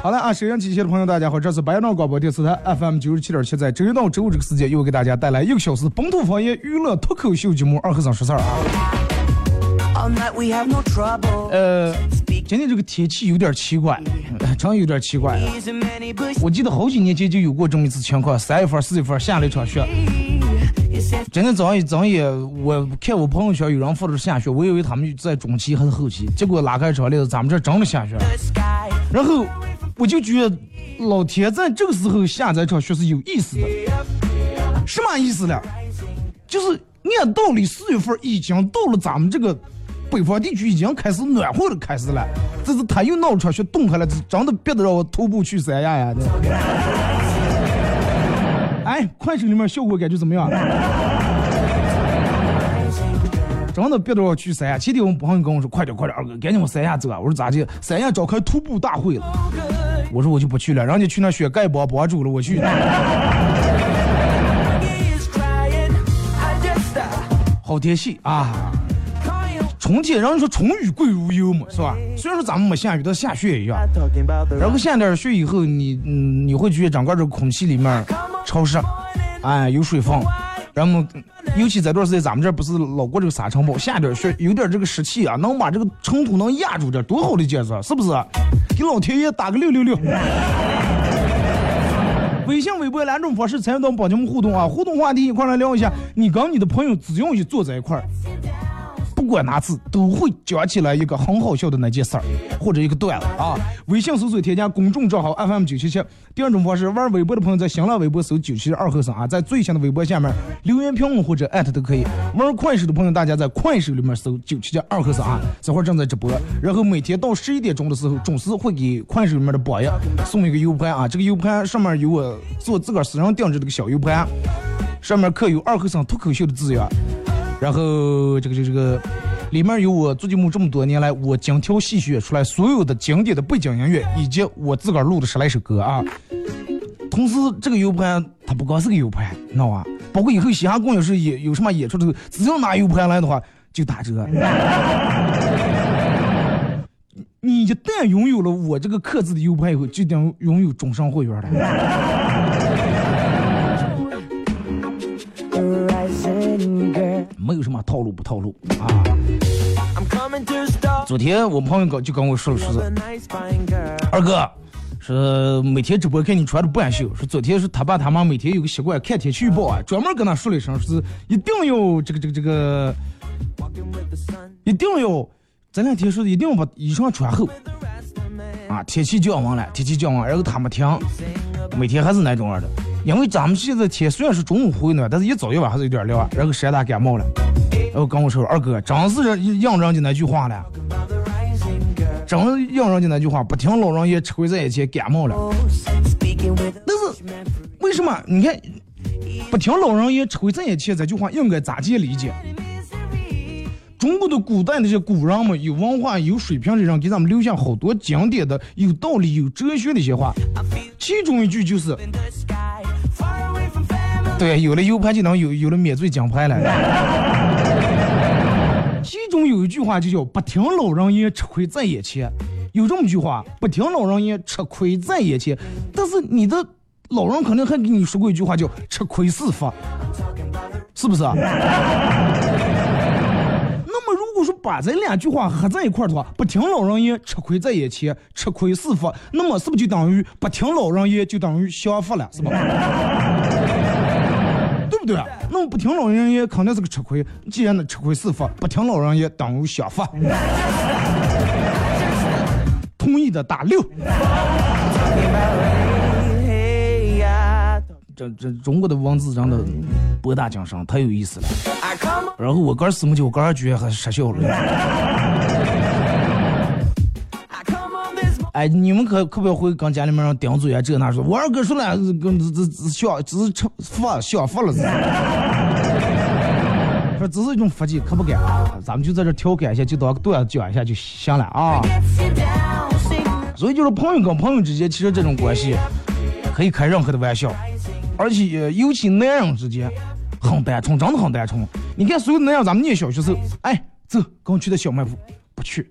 好了啊，收音机前的朋友，大家好，这是白杨广播电视台 FM 九十七点七，在周一到周五这个时间，又给大家带来一个小时本土方言娱乐脱口秀节目《二和尚说事儿》啊。呃，今天这个天气有点奇怪，真有点奇怪。我记得好几年前就有过这么一次情况，三月份、四月份下了一场雪。今天早上一早眼，我看我朋友圈有人发的是下雪，我以为他们在中期还是后期，结果拉开窗帘子，咱们这真的下雪。然后我就觉得，老天在这个时候下这场雪是有意思的。什么意思呢？就是按道理四月份已经到了咱们这个北方地区已经开始暖和的开始了，这是他又闹场雪冻开了，真的憋得让我徒步去三亚呀！哎，快手里面效果感觉怎么样？真的憋得我去三亚。前天我们朋友跟我说：“快点，快点，二哥，赶紧往三亚走啊！”我说：“咋的？三亚召开徒步大会了。”我说：“我就不去了，人家去那雪盖帮帮主了，我去。”好天气啊！春天，人家说春雨贵如油嘛，是吧？虽然说咱们没下雨，但下雪一样。然后下点雪以后，你嗯，你会觉得整个这个空气里面潮湿，哎，有水分。然后，尤其这段时间，咱们这不是老过这个沙尘暴，下点雪，有点这个湿气啊，能把这个尘土能压住点，多好的节奏，是不是？给老天爷打个六六六！微信、微博两种方式参与到帮节目互动啊！互动话题一块来聊一下，你跟你的朋友只用一坐在一块儿，不不管哪次都会讲起来一个很好笑的那件事儿，或者一个段子啊。微信搜索添加公众账号 FM 九七七。第二种方式，玩微博的朋友在新浪微博搜九七二和尚啊，在最新的微博下面留言评论或者艾特都可以。玩快手的朋友，大家在快手里面搜九七七二和尚啊，这会儿正在直播。然后每天到十一点钟的时候，准时会给快手里面的榜样送一个 U 盘啊，这个 U 盘上面有我做自个儿私人定制的个小 U 盘，上面刻有二和尚脱口秀的字样。然后这个这这个里面有我做节目这么多年来我精挑细选出来所有的经典的背景音乐，以及我自个儿录的十来首歌啊。同时，这个 U 盘它不光是个 U 盘，你知道吧？包括以后嘻哈公要是演有什么演出的时候，只要拿 U 盘来的话，就打折。你一旦拥有了我这个刻字的 U 盘以后，就等拥有终身会员了。没有什么套路不套路啊！昨天我朋友跟就跟我说了，说是二哥，是每天直播看你穿的不安秀，说昨天是他爸他妈每天有个习惯看天气预报啊，专门跟他说了一声，说是一定要这个这个这个，一定要这两天说的一定要把衣裳穿厚啊，天气降温了，天气降温，然后他没听，每天还是那种样的。因为咱们现在天虽然是中午回暖，但是一早一晚还是有点凉，然后山大感冒了。然后跟我说二哥，真是应人家那句话了，真应人家那句话，不听老人言，吃亏在眼前，感冒了。但是为什么？你看，不听老人言，吃亏在眼前这句话应该咋去理解？中国的古代那些古人们，有文化、有水平的人，给咱们留下好多经典的、有道理、有哲学的一些话。其中一句就是。对，有了 U 盘就能有有了免罪奖牌了。其中有一句话就叫“不听老人言，吃亏在眼前”。有这么一句话，“不听老人言，吃亏在眼前”。但是你的老人肯定还给你说过一句话，叫“吃亏是福”，是不是？那么如果说把这两句话合在一块的话，“不听老人言，吃亏在眼前”，吃亏是福，那么是不是就等于不听老人言就等于享福了，是吧？对啊，那么不听老人言肯定是个吃亏。既然能吃亏是福，不听老人言等于享福。同意的打六。这这中国的文字真的博大精深，太有意思了。然后我哥四目九，我哥居然还失效了。哎，你们可可不要会跟家里面人顶嘴啊？这那说，我二哥说了，跟这这这小只是吃福享福了是。说只是一种福气，可不敢。咱们就在这调侃一下，就当段子讲一下就行了啊。所以就是朋友跟朋友之间，其实这种关系可以开任何的玩笑，而且尤其男人之间很单纯，真的很单纯。你看，所有男人，咱们念小学时候，哎，走，跟我去的小卖部，不去，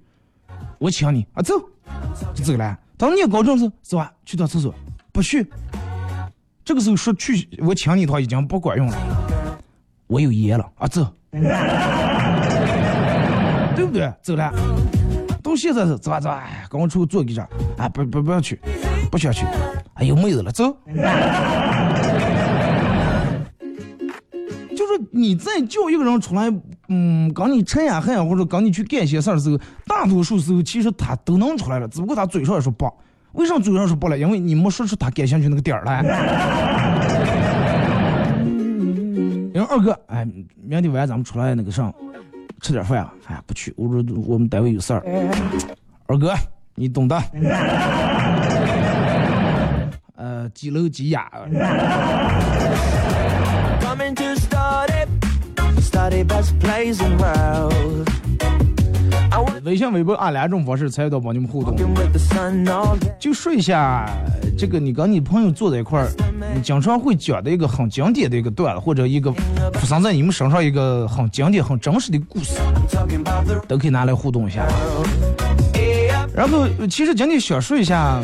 我请你啊，走。就走了。当念高中时，走吧，去趟厕所，不去。这个时候说去，我请你的话已经不管用了。我有爷了啊，走，对不对？走了。到现在是走吧走吧，跟我出去坐一下。啊，不不不要去，不需要去。哎，有妹子了，走。就是你在叫一个人出来，嗯，跟你吃呀喝呀，或者跟你去干些事儿的时候，大多数时候其实他都能出来了，只不过他嘴上说不。为什么嘴上说不了？因为你没说出他感兴趣那个点儿来。因为二哥，哎，明天晚上咱们出来那个上吃点饭啊？哎，不去，我说我们单位有事儿。二哥，你懂的。呃，几楼几雅。微信、微博按两种方式参与到帮你们互动，就说一下这个你跟你朋友坐在一块儿，你经常会讲的一个很经典的一个段子，或者一个发生在你们身上一个很经典、很真实的故事，都可以拿来互动一下。然后，其实今天想说一下。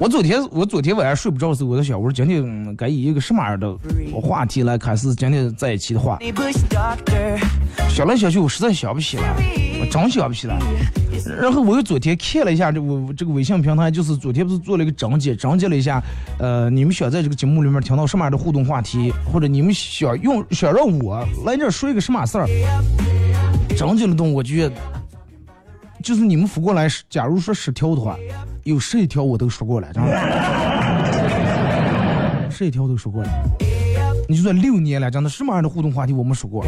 我昨天我昨天晚上睡不着的时候，我在想，我说今天该以一个什么样的话题来开始今天在一起的话。想来想去，我实在想不起来，我真想不起来。然后我又昨天看了一下这我这个微信平台，就是昨天不是做了一个征集，征集了一下，呃，你们想在这个节目里面听到什么样的互动话题，或者你们想用想让我来这说一个什么事儿，征集了东，我觉得就是你们扶过来，假如说十条的话，有十一条我都说过了，真的，十一条都说过了。你就说六年了，真的什么样的互动话题我们说过？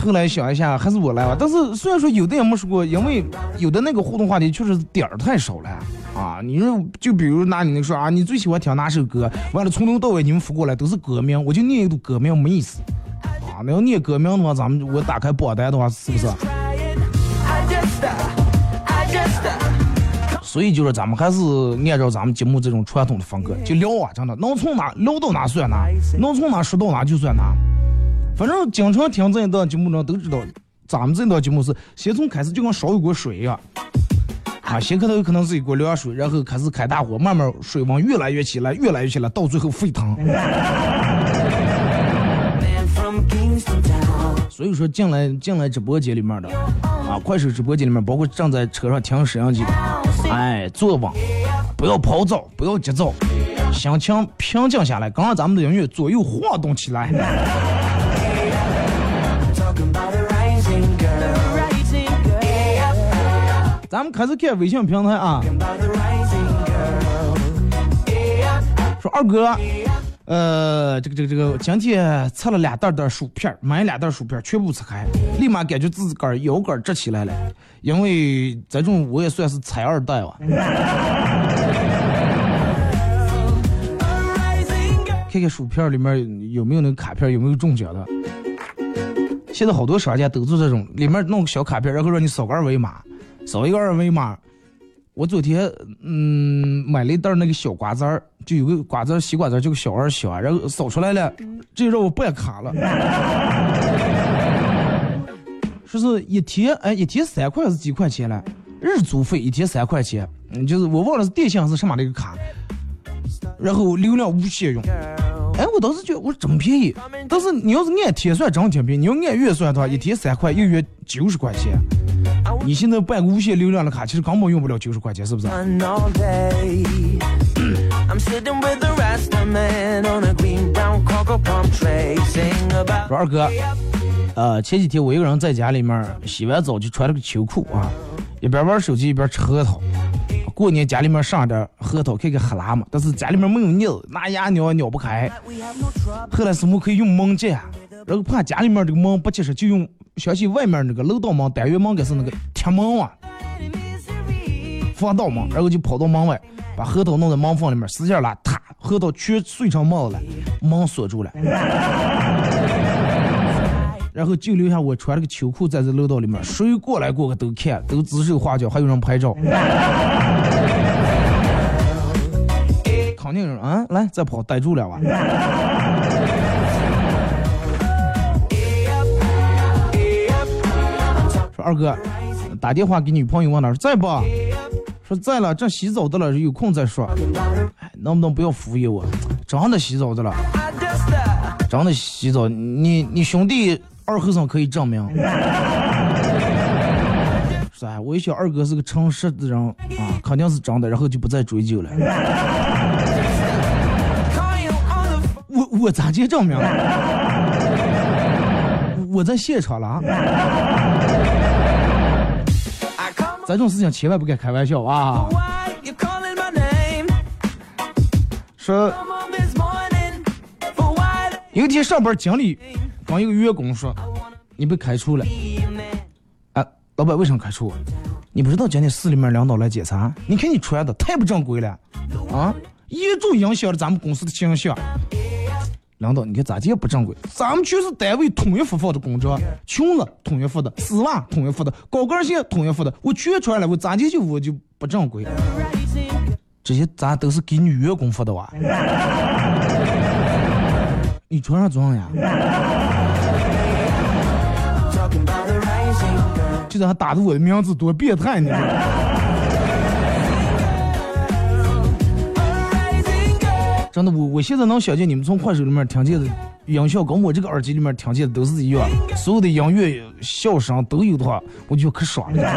后来想一下，还是我来吧。但是虽然说有的也没说过，因为有的那个互动话题确实点儿太少了啊。你说就比如拿你那个说啊，你最喜欢听哪首歌？完了从头到尾你们扶过来都是歌名，我就念一个歌名没意思啊。那要念歌名的话，咱们我打开榜单的话，是不是？所以就是咱们还是按照咱们节目这种传统的风格，就聊啊，真的能从哪聊到哪算哪，能从哪说到哪就算哪。反正经常听这一档节目的都知道，咱们这档节目是先从开始就跟烧一锅水一样，啊，先开头可能是一锅凉水，然后开始开大火，慢慢水温越来越起来，越来越起来，到最后沸腾。所以说进来进来直播间里面的，啊，快手直播间里面，包括正在车上听摄像机的。哎，坐稳，不要跑躁，不要急躁，心情平静下来，刚刚咱们的音乐左右晃动起来。咱们开始看微信平台啊，说二哥。呃，这个这个这个，今天吃了两袋袋薯片，买两袋薯片，全部吃开，立马感觉自个儿腰杆直起来了，因为这种我也算是财二代吧。看看薯片里面有没有那个卡片，有没有中奖的。现在好多商家都做这种，里面弄个小卡片，然后让你扫个二维码，扫一个二维码。我昨天嗯买了一袋那个小瓜子儿，就有个瓜子儿，西瓜子儿，就个小二小，然后扫出来了，这让我办卡了。说是一天哎一天三块还是几块钱了？日租费一天三块钱，嗯，就是我忘了是电信还是什么那个卡，然后流量无限用。哎，我当时觉得我说这么便宜，但是你要是按天算，真挺便宜；你要按月算的话，一天三块，一月九十块钱。你现在办个无限流量的卡，其实根本用不了九十块钱，是不是？说二哥，呃，前几天我一个人在家里面洗完澡就穿了个秋裤啊，一边玩手机一边吃核桃。过年家里面上点核桃，看看黑喇嘛，但是家里面没有镊子，拿牙咬咬不开。后来师傅可以用门夹，然后怕家里面这个门不结实，就用想起外面那个楼道门、单元门，该是那个铁门啊，防盗门，然后就跑到门外，把核桃弄在门缝里面，使劲拉，啪，核桃全碎成沫子了，门锁住了。然后就留下我穿了个秋裤在这楼道里面，谁过来过个都看，都指手画脚，还有人拍照。肯定人啊，来再跑，逮住了吧。说二哥，打电话给女朋友问哪在不？说在了，正洗澡的了，有空再说。能不能不要敷衍我？真的洗澡的了，真的洗澡。你你兄弟。二和尚可以证明，是 啊，我一想二哥是个诚实的人啊，肯定是真的，然后就不再追究了。我我咋接证明？我在现场了啊。这种事情千万不敢开玩笑啊！说，有一天上班经理。刚一个员工说：“你被开除了。”啊，老板为什么开除我？你不知道今天市里面领导来检查？你看你穿的太不正规了，啊，严重影响了咱们公司的形象。领导，你看咋这不正规？咱们全是单位统一发放的工作，裙子统一发的，丝袜统一发的，高跟鞋统一发的，我全穿了，我咋就就我就不正规？这些咱都是给女员工发的哇。你穿上装呀？这还打的我的名字多变态呢！真的，我我现在能想见你们从快手里面听见的音效跟我这个耳机里面听见的都是一样，所有的音乐笑声都有的话，我就可爽了。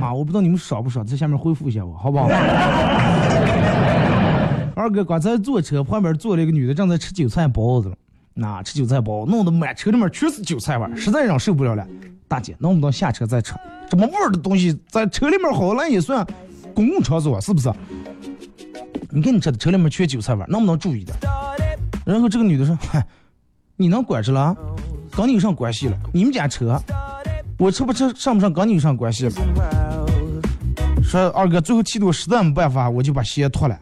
啊，我不知道你们爽不爽，在下面回复一下我，好不好？二哥刚才坐车，旁边坐了一个女的，正在吃韭菜包子。那吃韭菜包，弄得满车里面全是韭菜味儿，实在让受不了了。大姐，能不能下车再吃？这么味儿的东西在车里面好烂也算公共场所是不是？你看你这车里面缺韭菜味儿，能不能注意点？然后这个女的说：“嗨，你能管着了？跟你有啥关系了？你们家车，我吃不吃上不上跟你有啥关系了？”说二哥，最后气得我实在没办法，我就把鞋脱了。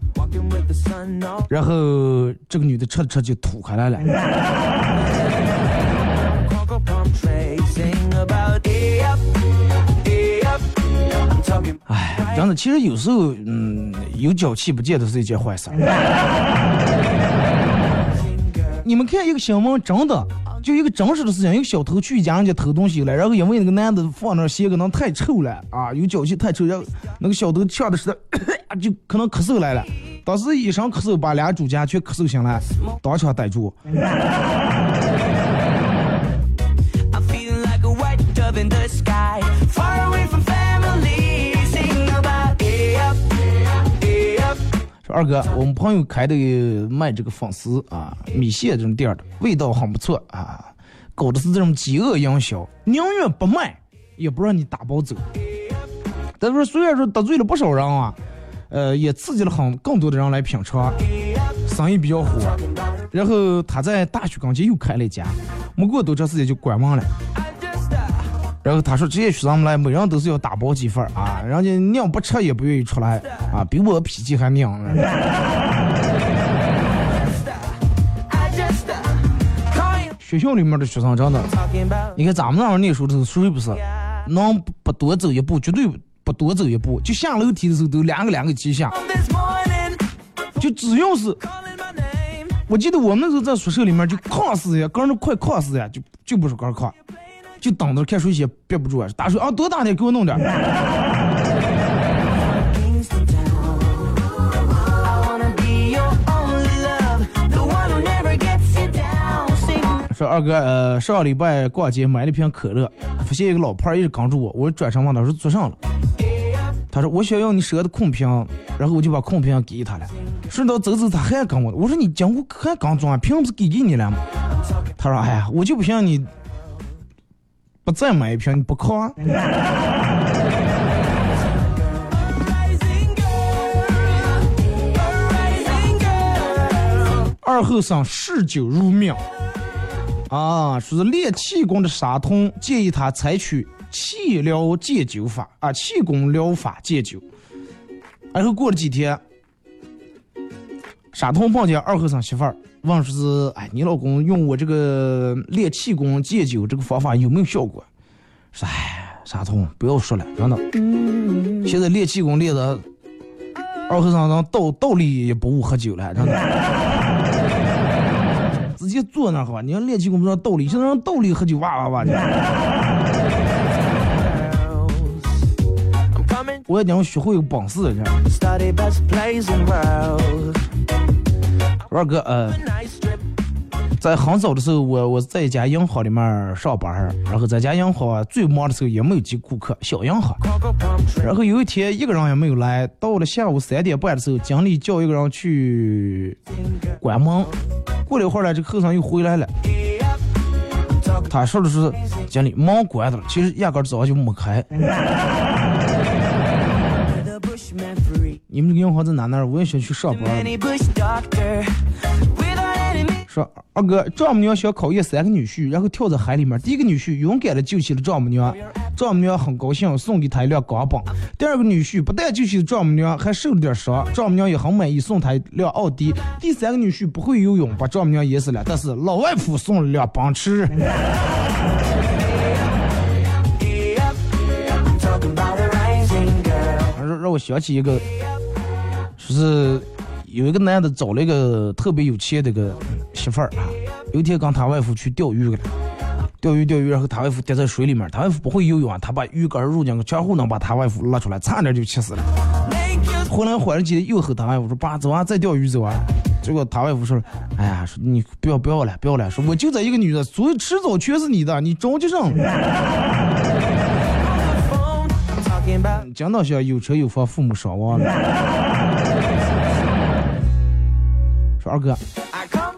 然后这个女的吃着吃就吐开来了。哎，真的，其实有时候，嗯，有脚气不见得是一件坏事。你们看一个新闻，真的就一个真实的事情，一个小偷去一家人家偷东西了，然后因为那个男的放那鞋可能太臭了啊，有脚气太臭，然后那个小偷呛的是 就可能咳嗽来了。当时一声咳嗽，把俩主家全咳嗽醒了，当场逮住。说二哥，我们朋友开的卖这个粉丝啊米线这种店的，味道很不错啊，搞的是这种饥饿营销，宁愿不卖也不让你打包走。但是虽然说得罪了不少人啊。呃，也刺激了很更多的人来品尝，生意比较火。然后他在大学刚前又开了一家，没过多长时间就关门了。然后他说这些学生来，每人都是要打包几份啊，人家娘不吃也不愿意出来啊，比我脾气还娘。学校里面的学生真的，你看咱们那会儿念书的时候，谁不是能不多走一步，绝对。不多走一步，就下楼梯的时候都两个两个齐下。就只要是，我记得我们那时候在宿舍里面就抗死呀，跟着快抗死呀，就就不是跟抗，就等着看谁先憋不住啊，打水啊，多大点给我弄点。说二哥，呃，上个礼拜逛街买了一瓶可乐，发现一个老胖一直扛着我，我转身问他说做啥了？他说我想要你舍的空瓶，然后我就把空瓶给他了。顺道走走，他还跟我，我说你讲我还刚装，瓶不是给给你了吗？他说哎呀，我就不信你不再买一瓶，你不靠啊？二后生嗜酒如命。啊，说是练气功的沙童建议他采取气疗戒酒法啊，气功疗法戒酒。然后过了几天，沙童碰见二和尚媳妇儿，问说是，哎，你老公用我这个练气功戒酒这个方法有没有效果？说，哎，沙童不要说了，真的，现在练气功练的，二和尚道道理也不误喝酒了，真的。直接坐那好吧，你要练气功不知道道理，现在让道理喝酒哇哇哇的。我也讲学会有本事了。二哥，呃。在很早的时候，我我在一家银行里面上班然后在家银行最忙的时候也没有几个顾客，小银行。然后有一天一个人也没有来，到了下午三点半的时候，经理叫一个人去关门。过了一会儿呢，这个后生又回来了。他说的是经理门关的了，其实压根早就没开。你们这个银行在哪哪？我也想去上班。说二哥，丈母娘想考验三个女婿，然后跳在海里面。第一个女婿勇敢的救起了丈母娘，丈母娘很高兴，送给他一辆钢蹦。第二个女婿不但救起了丈母娘，还受了点伤，丈母娘也很满意，送他一辆奥迪。第三个女婿不会游泳，把丈母娘淹死了，但是老外父送了辆奔驰。让让我想起一个，说是。有一个男的找了一个特别有钱的个媳妇儿啊，有一天跟他外父去钓鱼去了，钓鱼钓鱼，然后他外父跌在水里面，他外父不会游泳啊，他把鱼竿入进去，全乎能把他外父拉出来，差点就气死了。回来缓了几天又和他外父说：“爸，走啊，再钓鱼走啊。”结果他外父说：“哎呀，说你不要不要了，不要了，说我就这一个女的，所以迟早全是你的，你着急上。”讲到像有车有房，父母双亡了。二哥，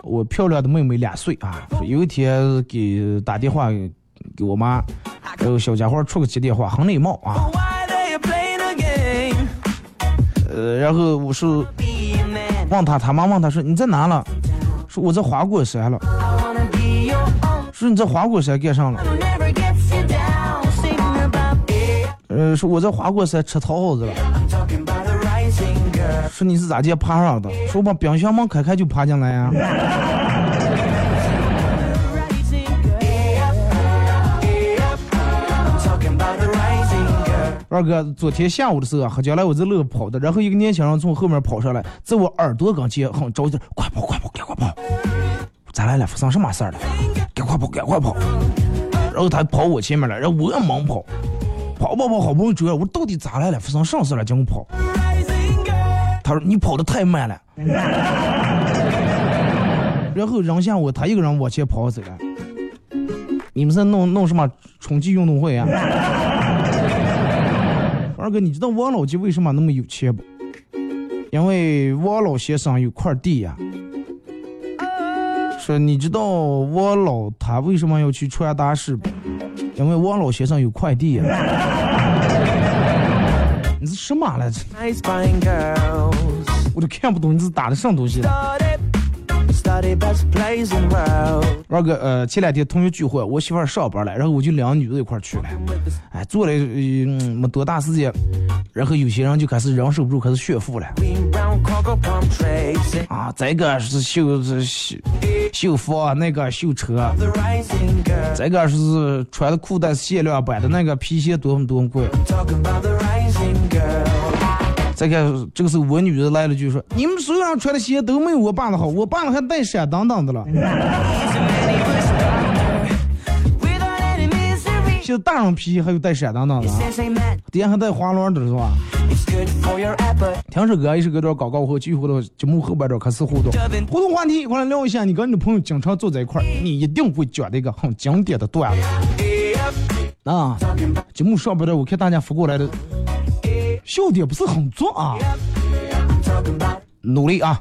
我漂亮的妹妹两岁啊，有一天给打电话给我妈，然后小家伙出个接电话，很礼貌啊。呃，然后我说问他，他妈问他说你在哪了？说我在花果山了。说你在花果山干啥了？呃，说我在花果山吃桃子了。说你是咋地爬上的？说把冰箱门开开就爬进来呀。二哥，昨天下午的时候喝酒来，我在路跑的，然后一个年轻人从后面跑上来，在我耳朵跟前很着急，快跑快跑赶快跑！咋来了？发生什么事儿了？赶快跑赶快跑！然后他跑我前面了，然后我也猛跑。跑跑跑，好不容易追，我到底咋来了？发生什么事了？叫我跑。他说你跑的太慢了。然后扔下我，他一个人往前跑走了。你们是弄弄什么春季运动会啊？二哥，你知道王老吉为什么那么有钱不？因为王老先生有块地呀。说你知道王老他为什么要去传达室不？因为王老先生有块地呀！你是什么来着？我都看不懂你是打的什么东西。二哥，呃，前两天同学聚会，我媳妇儿上班了，然后我就两个女的一块去了。哎，坐了没多大时间，然后有些人就开始忍受不住，开始炫富了。啊，这个是秀秀秀房，那个秀车，这个是穿的裤带是限量版的，那个皮鞋多么多么贵。再看这个时候，我女儿来了，句说：“你们所有人穿的鞋都没有我爸的好，我爸的还带闪当当的了。”现在大人皮鞋还有带闪当当的，底下还带滑轮的是吧？听首歌，一首歌段广告后，继续回到节目后半段开始互动。互动话题，一块来聊一下，你跟你的朋友经常坐在一块儿，你一定会讲的一个很经典的段子。啊，节目上半段我看大家发过来的。笑点不是很重啊，努力啊。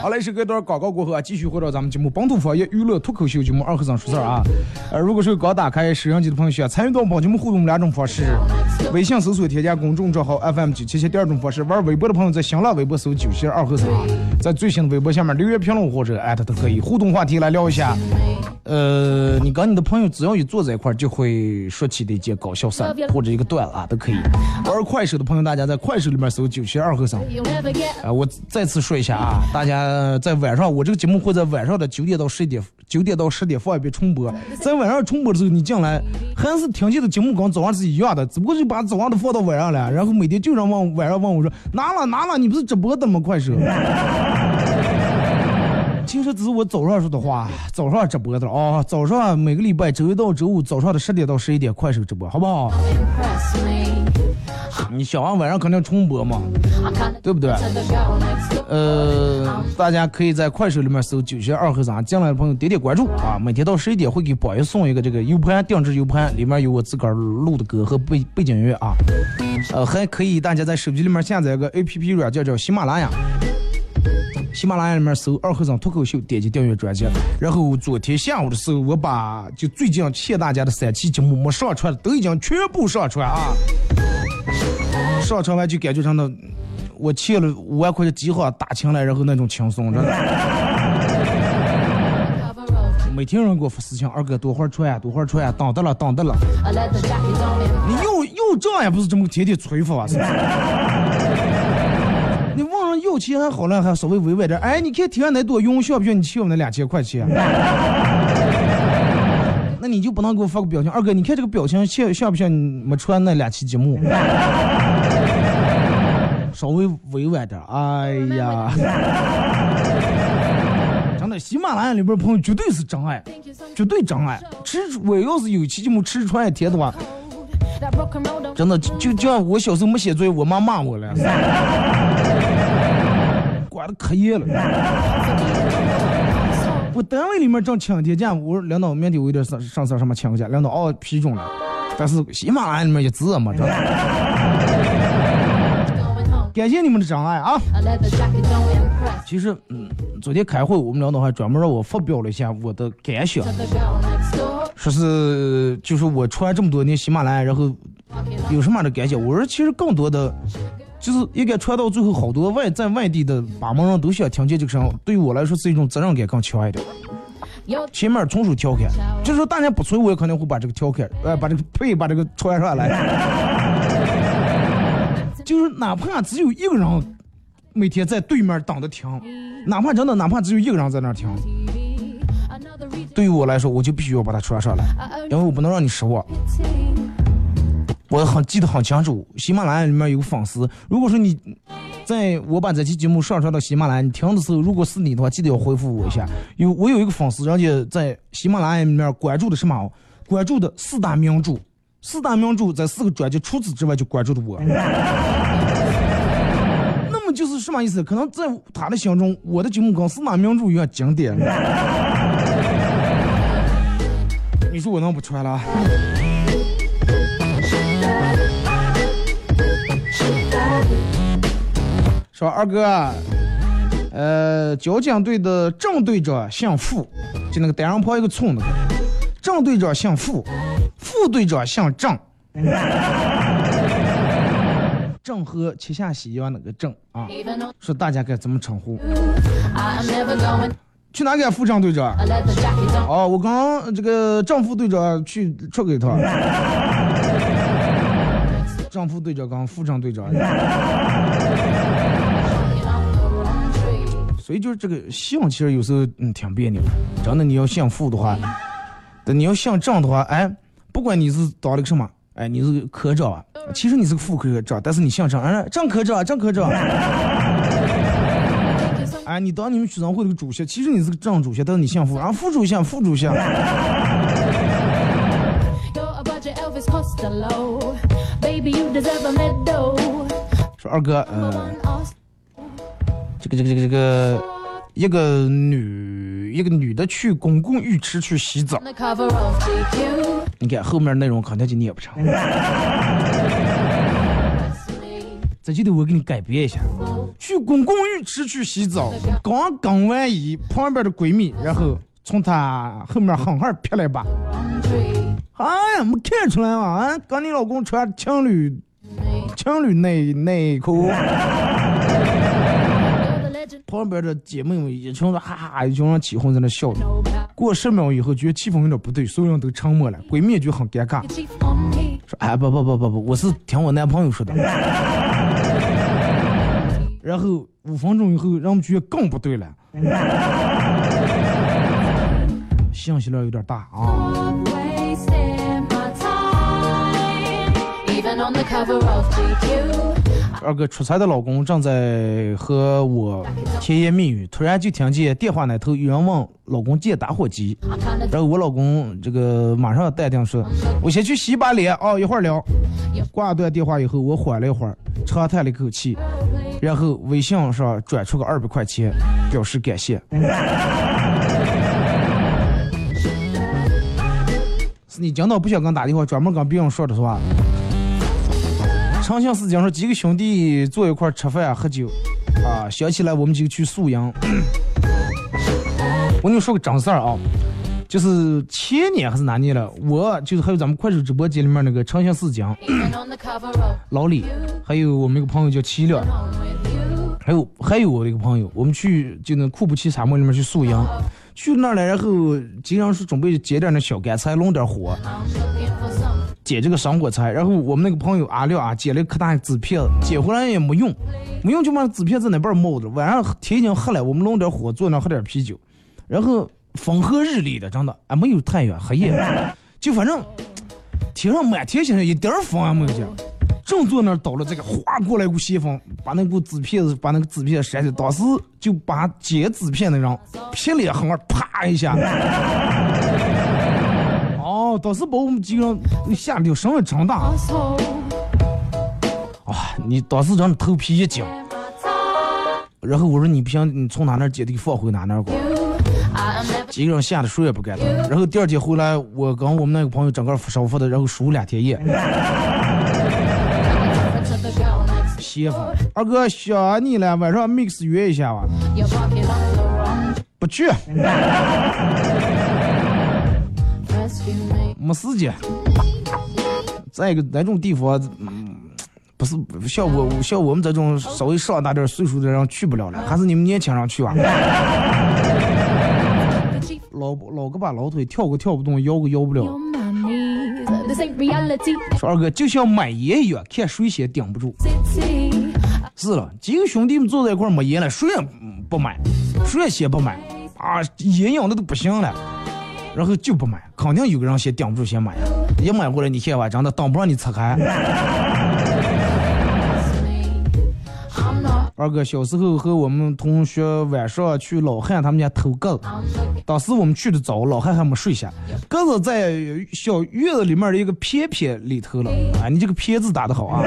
好嘞，是隔一段广告过后啊，继续回到咱们节目《本土方言娱乐脱口秀》节目二和尚说事儿啊。呃，如果是刚打开摄像机的朋友，需要参与到本节目互动两种方式：微信搜索添加公众账号 FM 九七七；第二种方式，玩微博的朋友在新浪微博搜九七二和尚，在最新的微博下面留言评论或者艾特都可以。互动话题来聊一下。呃，你跟你的朋友只要一坐在一块儿，就会说起的一件搞笑事儿或者一个段啊，都可以。玩快手的朋友，大家在快手里面搜九七二和尚。啊，我再次说一下啊，大家在晚上，我这个节目会在晚上的九点到十点，九点到十点放一遍重播。在晚上重播的时候，你进来还是听见的节目跟早上是一样的，只不过就把早上的放到晚上了，然后每天就让往晚上问我说拿了拿了，你不是直播的吗？快手。其实只是我早上说的话，早上直播的啊，早上每个礼拜周一到周五早上的十点到十一点快手直播，好不好？你想完晚上肯定重播嘛，对不对？呃，大家可以在快手里面搜“九七二和三”，进来的朋友点点关注啊，每天到十一点会给宝爷送一个这个 U 盘定制 U 盘，里面有我自个儿录的歌和背背景音乐啊。呃，还可以大家在手机里面下载一个 APP 软件叫喜马拉雅。喜马拉雅里面搜“二和尚脱口秀”，点击订阅专辑。然后昨天下午的时候，我把就最近欠大家的三期节目没上传的，都已经全部上传啊。上传完就感觉上的，我欠了五万块钱计划打清了，然后那种轻松，真的。每天人给我发私信，二哥多会儿传呀，多会儿传呀，等的了，等的了。你又又这样，不是这么天天催发啊？是不是是？你问人要钱还好了，还稍微委婉点。哎，你看天上那朵云，需不需要你欠我那两千块钱？那你就不能给我发个表情，二哥，你看这个表情像像不像你们穿那两期节目？稍微委婉点。哎呀，真的，喜马拉雅里边朋友绝对是真爱，绝对真爱。吃我要是有期节目吃穿一天的话，真的就就像我小时候没写作业，我妈骂我了。管的可严了。我单位里面正请天假，我说领导明天我有点上上事什么请个假，领导哦批准了。但是喜马拉雅里面一字嘛，这。感谢你们的真爱啊！其实，嗯，昨天开会，我们领导还专门让我发表了一下我的感想，说是就是我出来这么多年喜马拉雅，然后有什么样的感想？我说其实更多的。就是应该传到最后，好多外在外地的把门人都想听见这个声，对于我来说是一种责任感更强一点。前面纯属调侃，就是说大家不催我也肯定会把这个调侃，呃，把这个配把这个传上来。就是哪怕只有一个人每天在对面等着听，哪怕真的哪怕只有一个人在那听，对于我来说，我就必须要把它传上来，因为我不能让你失望。我很记得很清楚，喜马拉雅里面有个粉丝。如果说你在我把这期节目上传到喜马拉雅，你听的时候，如果是你的话，记得要回复我一下。有我有一个粉丝，人家在喜马拉雅里面关注的什么？关注的四大名著，四大名著在四个专辑，除此之外就关注的我。那么就是什么意思？可能在他的心中，我的节目跟四大名著一样经典。你说我能不传了？说二哥，呃，交警队的正队长姓付，就那个单人旁一个村的。正队长姓付，副队长姓郑。郑和七下西洋那个郑啊，说大家该怎么称呼？去哪给副正队长？哦，我刚这个正副队长去出给他。正副队长跟副正队长。所以就是这个姓，其实有时候嗯挺别扭。真的，你要姓副的话，但你要姓郑的话，哎，不管你是当了个什么，哎，你是科长啊，其实你是个副科长，但是你姓郑，哎，郑科长，郑科长。哎，你当你们学生会的主席，其实你是个正主席，但是你姓副，然后副主席，副主席。说二哥，嗯。这个这个这个这个，一个女一个女的去公共浴池去洗澡，你看后面内容肯定就念不成。这就得我给你改编一下，去公共浴池去洗澡，刚更完衣，旁边的闺蜜然后从她后面狠狠劈了一把。哎呀，没看出来吗？啊，跟你老公穿情侣情侣内内裤。旁边的姐妹们一群人哈哈，一群人起哄在那笑。过十秒以后，觉得气氛有点不对，所有人都沉默了。闺蜜就很尴尬，说：“哎，不不不不不，我是听我男朋友说的。”然后五分钟以后，人们觉得更不对了，信息量有点大啊。二哥出差的老公正在和我甜言蜜语，突然就听见电话那头有人问老公借打火机，然后我老公这个马上淡定说：“我先去洗把脸哦，一会儿聊。”挂断电话以后，我缓了一会儿，长叹了一口气，然后微信上转出个二百块钱，表示感谢。是 你今早不想跟打电话，专门跟别人说的是吧？长相思讲说几个兄弟坐一块吃饭喝酒，啊，想起来我们就去宿营。我跟你说个真事儿啊，就是前年还是哪年了，我就是还有咱们快手直播间里面那个长相思讲，老李，还有我们一个朋友叫齐亮，还有还有我的一个朋友，我们去就那库布齐沙漠里面去宿营，去那儿了，然后经常是准备捡点那小干菜弄点火。捡这个生果菜，然后我们那个朋友阿亮啊，捡了可大纸片子，捡回来也没用，没用就把纸片在那边冒着。晚上天已经黑了，我们弄点火，坐那喝点啤酒，然后风和日丽的，真的啊，没有太阳，黑夜，就反正天上满天星星，一点风也没有。正坐那倒了这个，哗过来一股西风，把那股纸片子，把那个纸片扇的，当时就把捡纸片的人劈脸横啪一下。当时把我们几个人吓得声音真大。哇，你当时真的头皮一紧。然后我说你不行，你从哪那捡的放回哪那过。几个人吓得谁也不敢动。然后第二天回来，我跟我们那个朋友整个烧服的，然后输两天液。歇风，二哥想你了，晚上 mix 约一下吧。不去。没时间。再一个，那种地方，嗯，不是像我像我们这种稍微上大点岁数的人去不了了，还是你们年轻人去吧。老老胳膊老腿跳个跳不动，摇个摇不了。说二哥就像买烟一样，看谁先顶不住。是了，几个兄弟们坐在一块没烟了，谁也不买，谁也先不买啊，烟瘾的都不行了。然后就不买，肯定有个人先顶不住先买呀，一买回来你看吧，真的挡不让你拆开。二哥小时候和我们同学晚上去老汉他们家偷鸽子，当时我们去的早，老汉还没睡下，鸽子在小院子里面的一个片片里头了。啊，你这个片字打的好啊！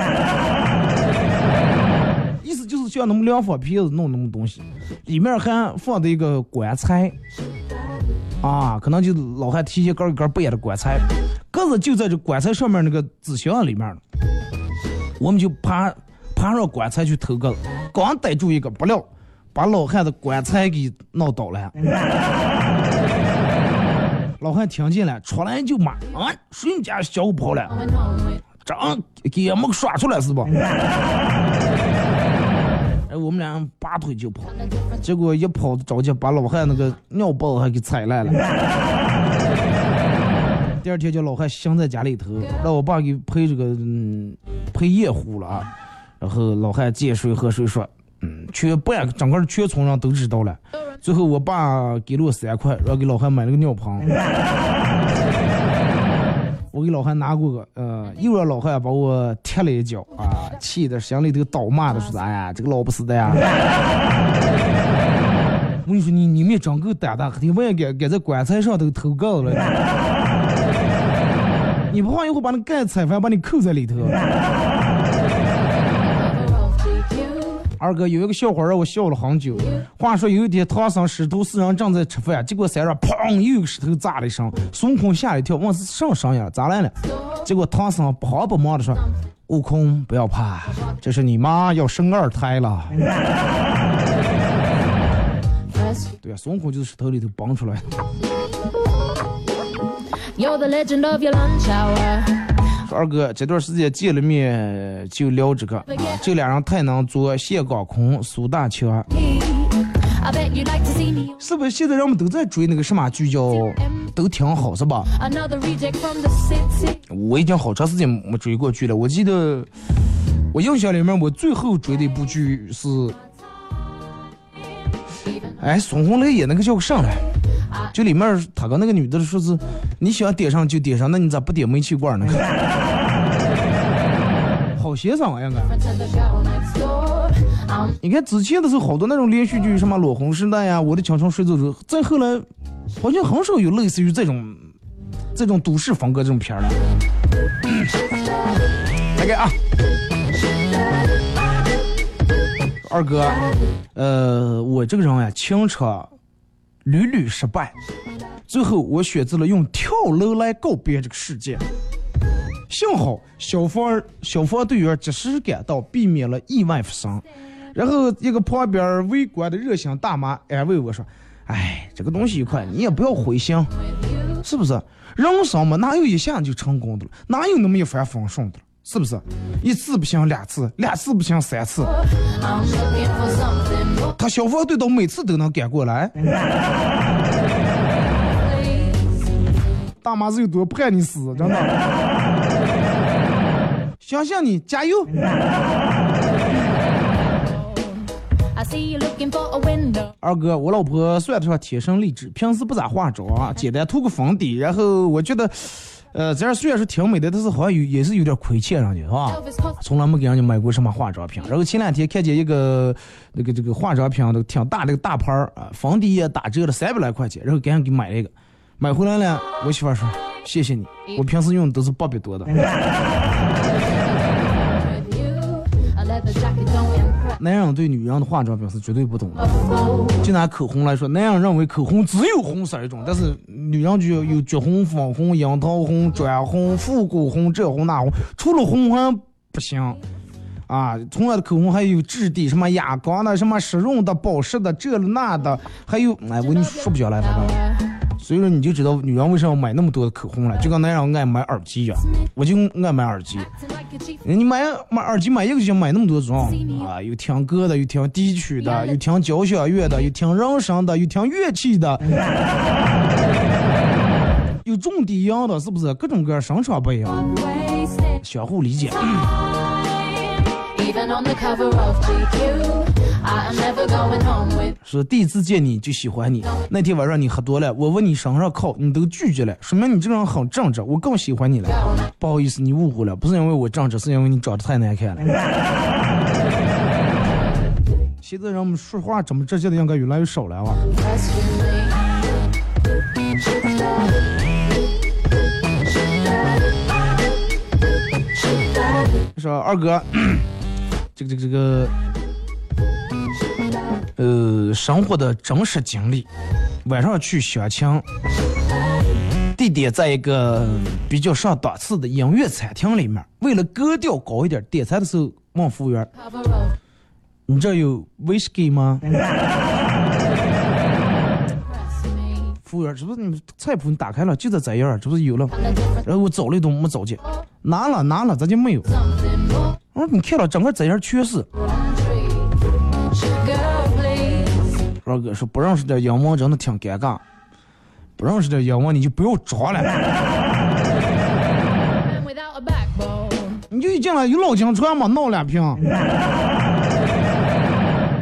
意思就是像那么两方片子弄那么东西，里面还放的一个棺材。啊，可能就老汉提前根一根不严的棺材，鸽子就在这棺材上面那个纸箱里面呢。我们就爬爬上棺材去偷鸽子，刚逮住一个，不料把老汉的棺材给闹倒了。老汉听见了，出来就骂：“啊，谁家小跑了？这给俺们刷出来是不？” 我们俩拔腿就跑，结果一跑着急，把老汉那个尿包还给踩烂了。第二天叫老汉镶在家里头，让我爸给配这个嗯赔夜壶了啊。然后老汉见谁和谁说，嗯，全半整个全村人都知道了。最后我爸给了我三块，然后给老汉买了个尿盆。我给老汉拿过个，呃，又让老汉把我踢了一脚啊，气的心里头倒骂的说：“哎呀，这个老不死的呀！”我跟你说，你你们真够胆大，你万一敢敢在棺材上头偷告了，你不怕一会把那盖踩翻，把你扣在里头？二哥有一个笑话让我笑了很久。话说有一天，唐僧师徒四人正在吃饭，结果山上砰又一个石头砸了一声，孙悟空吓了一跳，问是什么声音，咋来了？结果唐僧不慌不忙的说：“悟空不要怕，这是你妈要生二胎了。”对啊，孙悟空就是石头里头蹦出来的。二哥这段时间见了面就聊这个，这俩人太能做，谢广坤、苏大强，是不是？现在人们都在追那个什么剧叫都挺好是吧？我已经好长时间没追过剧了，我记得我印象里面我最后追的一部剧是，哎，孙红雷演那个叫啥来？就里面他跟那个女的说是，你想点上就点上，那你咋不点煤气罐呢？好协商啊，应该。你看之前的时候好多那种连续剧，什么《裸红时代》呀，《我的青春水走走》，再后来好像很少有类似于这种这种都市风格这种片了。来个啊，二哥，呃，我这个人呀，情车。屡屡失败，最后我选择了用跳楼来告别这个世界。幸好消防消防队员及时赶到，避免了意外发生。然后一个旁边围观的热心大妈安慰我说：“哎，这个东西一块，你也不要灰心，是不是？人生嘛，哪有一下就成功的了？哪有那么一帆风顺的？是不是？一次不行两次，两次不行三次。”他消防队都每次都能赶过来，大妈是有多盼你死，真的。相信你，加油！二哥，我老婆算得上天生丽质，平时不咋化妆，简单涂个粉底，然后我觉得。呃，这样虽然是挺美的，但是好像有也是有点亏欠人家，是吧？从来没给人家买过什么化妆品。然后前两天看见一个那个这个化妆品都挺大的个大牌儿啊，粉底液打折了三百来块钱，然后赶紧给买了一个。买回来了，我媳妇说谢谢你，我平时用的都是八百多的。男人对女人的化妆品是绝对不懂的。就拿口红来说，男人认为口红只有红色一种，但是女人就有橘红、粉红、樱桃红、砖红、复古红，这红那红，除了红还不行。啊，同样的口红还有质地，什么哑光的，什么湿润的、保湿的，这那的，还有，哎，我跟你说不下来，反正。所以说你就知道女人为什么买那么多的口红了，就跟男人爱买耳机一样，我就爱买耳机。你买买耳机买一个就行，买那么多种啊，有听歌的，有听地区的，有听交响乐的，有听人声的，有听乐器的，有重低音的，是不是？各种各样声场不一样，相互理解。说第一次见你就喜欢你，那天晚上你喝多了，我问你身上靠，你都拒绝了，说明你这个人很正直，我更喜欢你了。不好意思，你误会了，不是因为我正直，是因为你长得太难看了。现在人们说话怎么直接的应该越来越少了啊。说二哥。这个这个这个，呃，生活的真实经历。晚上去相亲，地点在一个比较上档次的音乐餐厅里面。为了格调高一点，点餐的时候问服务员：“你这有威士忌吗？服务员，这不是你们菜谱你打开了，就在这样，这不是有了？然后我找了一顿没找见，拿了拿了，咱就没有？我说你看了，整个这样全是。二哥说不认识点英文真的挺尴尬，不认识点英文你就不要装了。你就一进来有老金川嘛，闹两瓶，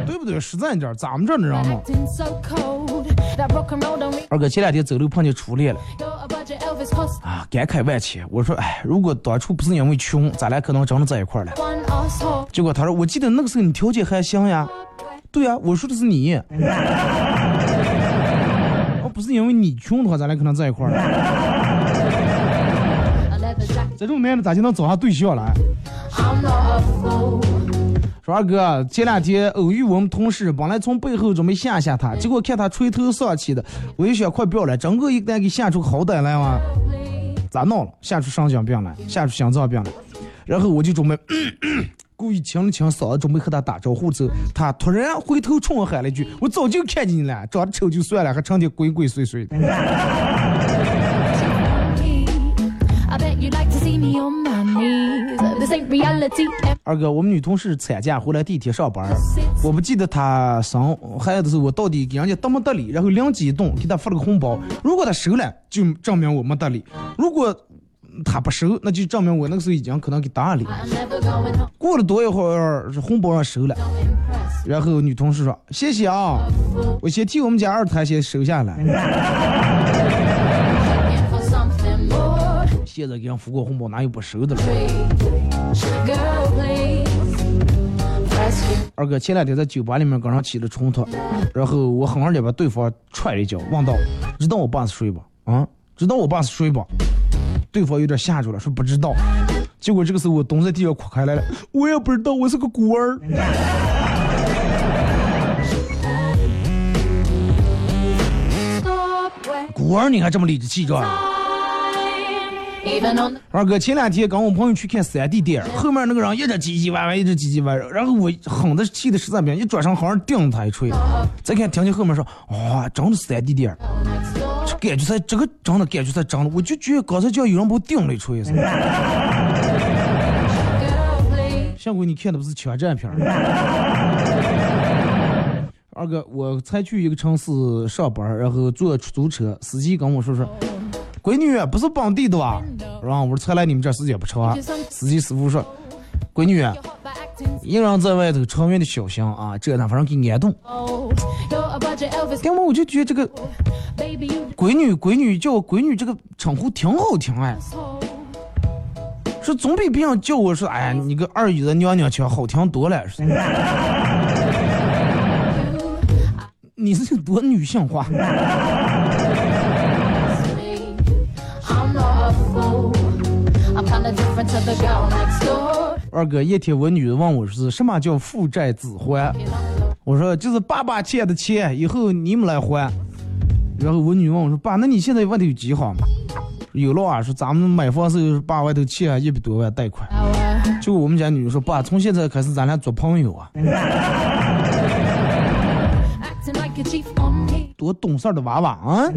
对不对？实在一点，咱们这的人嘛。二哥前两天走路碰见初恋了，啊，感慨万千。我说，哎，如果当初不是因为穷，咱俩可能真的在一块了。结果他说，我记得那个时候你条件还行呀。对啊，我说的是你。哦，不是因为你穷的话，咱俩可能在一块儿。这种男的咋就能找上对象了？说二哥，前两天偶遇我们同事，本来从背后准备吓吓他，结果看他垂头丧气的，我就想快不要了，整个一旦给吓出好歹来嘛。咋闹了？吓出神经病来，吓出心脏病来。然后我就准备。故意清了清嗓子，准备和他打招呼时，他突然回头冲我喊了一句：“我早就看见你了，长得丑就算了，还成天鬼鬼祟祟的。”二哥，我们女同事产假回来第一天上班，我不记得她生孩子的时候，我到底给人家得没得理，然后灵机一动，给她发了个红包。如果她收了，就证明我没得理；如果他不收，那就证明我那个时候已经可能给打理。过了多一会儿，红包上收了，然后女同事说：“谢谢啊，我先替我们家二胎先收下来。”现在给人付过红包，哪有不收的了？二哥前两天在酒吧里面跟人起了冲突，然后我狠狠地把对方踹了一脚，问道：“知道我爸是谁不？啊，知道我爸是谁不？”对方有点吓住了，说不知道。结果这个时候我蹲在地上哭开来了，我也不知道，我是个孤儿。孤儿你还这么理直气壮？二哥前两天跟我朋友去看三 D 电影，后面那个人一直唧唧歪歪，一直唧唧歪歪，然后我狠的气的实在不行，一转身好像顶他一锤。再看听见后面说，哇，真的是三 D 电影。感觉才这个真的感觉才真的，我就觉得刚才叫有人把我顶了一锤子。幸亏你看的不是枪战片。二哥，我才去一个城市上班，然后坐出租车，司机跟我说说：“闺女，不是本地的吧？”然后我说：“才来你们这时间不长。”司机师傅说：“闺女，一个人在外头，长远的小心啊，这那反正给安动。”要么我就觉得这个闺女闺女叫我闺女这个称呼挺好听哎，说总比别人叫我说哎呀你个二姨子娘娘腔好听多了。你是有多女性化。二哥，一天我女的问我是什么叫父债子还。我说就是爸爸欠的钱，以后你们来还。然后我女问我说：“爸，那你现在外头有几好吗？”有了啊，说咱们买房时候爸外头欠一百多万贷款。就我们家女说：“爸，从现在开始咱俩做朋友啊。”多懂事的娃娃啊！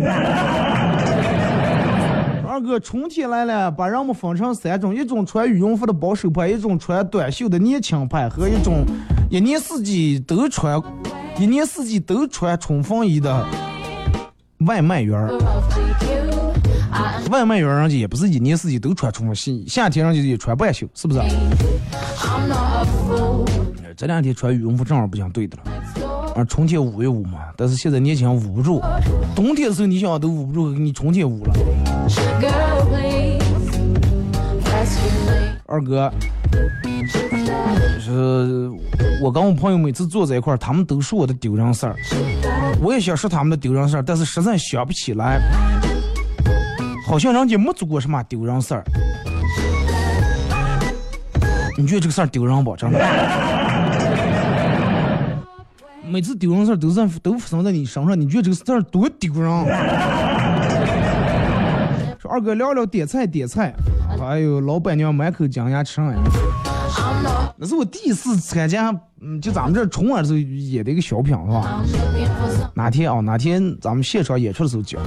二哥，春天来了，把人们分成三种：一种穿羽绒服的保守派，一种穿短袖的年轻派，和一种。一年四季都穿，一年四季都穿冲锋衣的外卖员。外卖员人家也不是一年四季都穿冲锋衣，夏天人家也穿半袖，是不是？这两天穿羽绒服正好不讲对的了。啊，春天捂一捂嘛，但是现在年轻人捂不住，冬天的时候你想都捂不住，给你春天捂了。二哥。是，我跟我朋友每次坐在一块儿，他们都说我的丢人事儿。我也想说他们的丢人事儿，但是实在想不起来。好像人家没做过什么丢人事儿。你觉得这个事儿丢人不？真的？每次丢人事儿都在都发生在你身上，你觉得这个事儿多丢人？说二哥聊聊点菜点菜，还有老板娘满口讲牙吃哎。那是我第一次参加，嗯，就咱们这春晚的时候演的一个小品，是吧？哪天啊？哪天咱们现场演出的时候讲，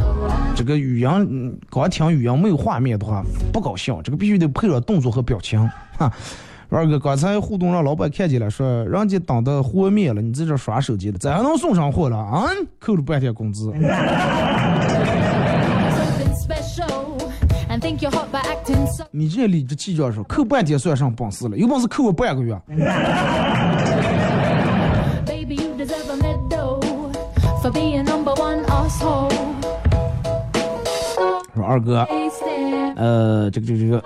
这个语音，嗯，光听语音没有画面的话不搞笑，这个必须得配合动作和表情。哈，二哥刚才互动让老板看见了，说人家等的货灭了，你在这耍手机的，咋还能送上货了啊？扣了半天工资。你这理直气壮说扣半天算上本事了，有本事扣我半个月。说二哥，呃，这个这个这个，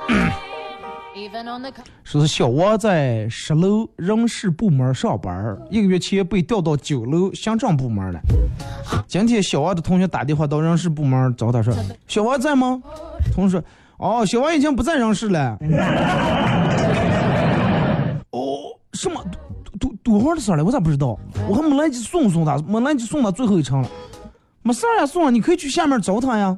说是小王在十楼人事部门上班，一个月前被调到九楼行政部门了。今天小王的同学打电话到人事部门找他说：“小王在吗？”同事。哦，小王已经不在人事了。哦，什么多多多少的事儿了？我咋不知道？我还没来及送送他，没来及送他最后一程了。没事儿呀，送了，你可以去下面找他呀。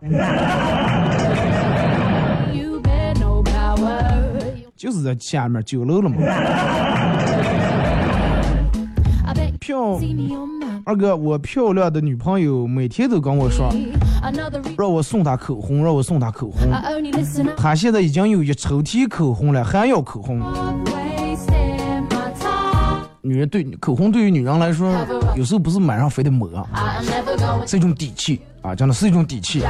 就是在下面九楼了嘛。漂，二哥，我漂亮的女朋友每天都跟我说。让我送她口红，让我送她口红。她现在已经有一抽屉口红了，还要口红。女人对口红对于女人来说，有时候不是买上非得抹，是一种底气啊，真的是一种底气。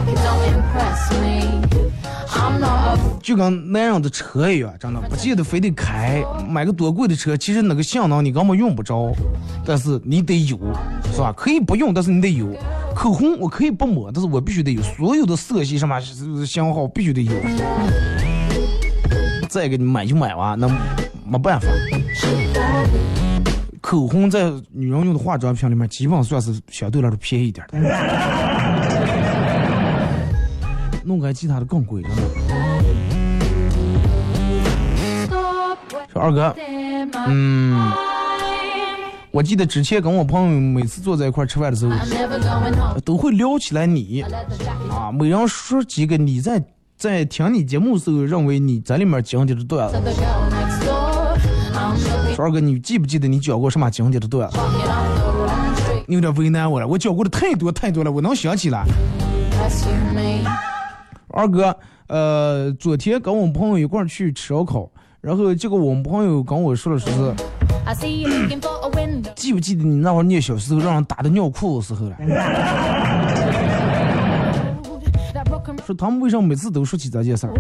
就跟男人的车一样，真的不见得非得开，买个多贵的车，其实那个性能你根本用不着，但是你得有，是吧？可以不用，但是你得有。口红我可以不抹，但是我必须得有，所有的色系什么型号必须得有。再给你买就买完，那没办法。口红在女人用的化妆品里面，基本上算是相对来说便宜一点的。弄个其他的更贵，了。说二哥，嗯，我记得之前跟我朋友每次坐在一块吃饭的时候，都会聊起来你啊，每人说几个你在在听你节目时候认为你在里面讲的段子。说二哥，你记不记得你讲过什么经典的段子？你有点为难我了，我讲过的太多太多了，我能想起来。二哥，呃，昨天跟我们朋友一块儿去吃烧烤，然后结果我们朋友跟我说的是，记不记得你那会儿念小时候让人打的尿裤的时候了？说他们为什么每次都说起这件事儿？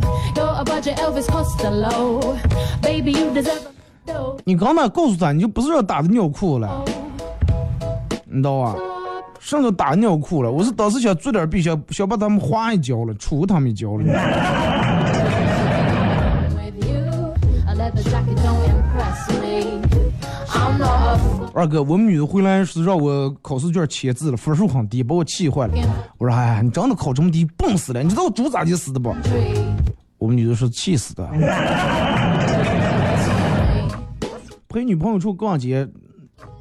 你刚才告诉他，你就不是要打的尿裤了，你知道吧？上头打尿裤了，我是当时想做点必想想把他们划一脚了，杵他们一脚了。二哥，我们女的回来是让我考试卷签字了，分数很低，把我气坏了。我说，哎，你真的考这么低，笨死了！你知道猪咋就死的不？我们女的说气死的。陪女朋友出逛街，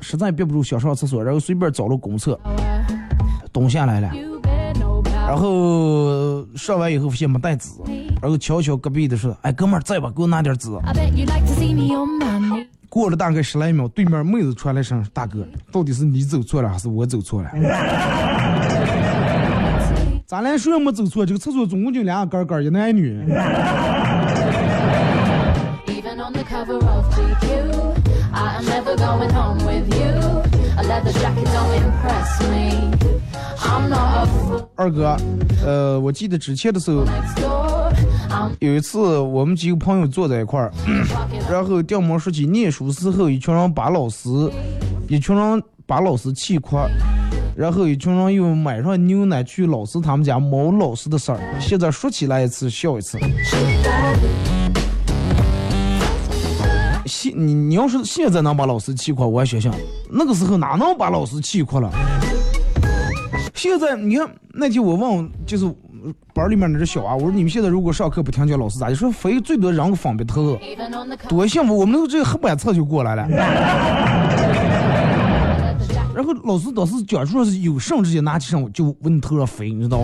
实在憋不住想上厕所，然后随便找了公厕，蹲下来了，然后上完以后发现没带纸，然后瞧瞧隔壁的说：“哎，哥们儿在吧？给我拿点纸。”过了大概十来秒，对面妹子传来声：“大哥，到底是你走错了还是我走错了？” 咱俩谁也没走错，这个厕所总共就俩杆杆，一男一女。二哥，呃，我记得之前的时候，有一次我们几个朋友坐在一块儿，然后掉毛说起念书时候一群人把老师，一群人把老师气哭，然后一群人又买上牛奶去老师他们家摸老师的事儿，现在说起来一次笑一次。现你你要是现在能把老师气哭，我还想想，那个时候哪能把老师气哭了？现在你看那天我问，就是班里面那个小娃，我说你们现在如果上课不听讲，老师咋就说非最多扔个方便头，多幸福！我们都这黑板册就过来了。然后老师当时讲说是有甚直接拿起上就往你头上飞，你知道。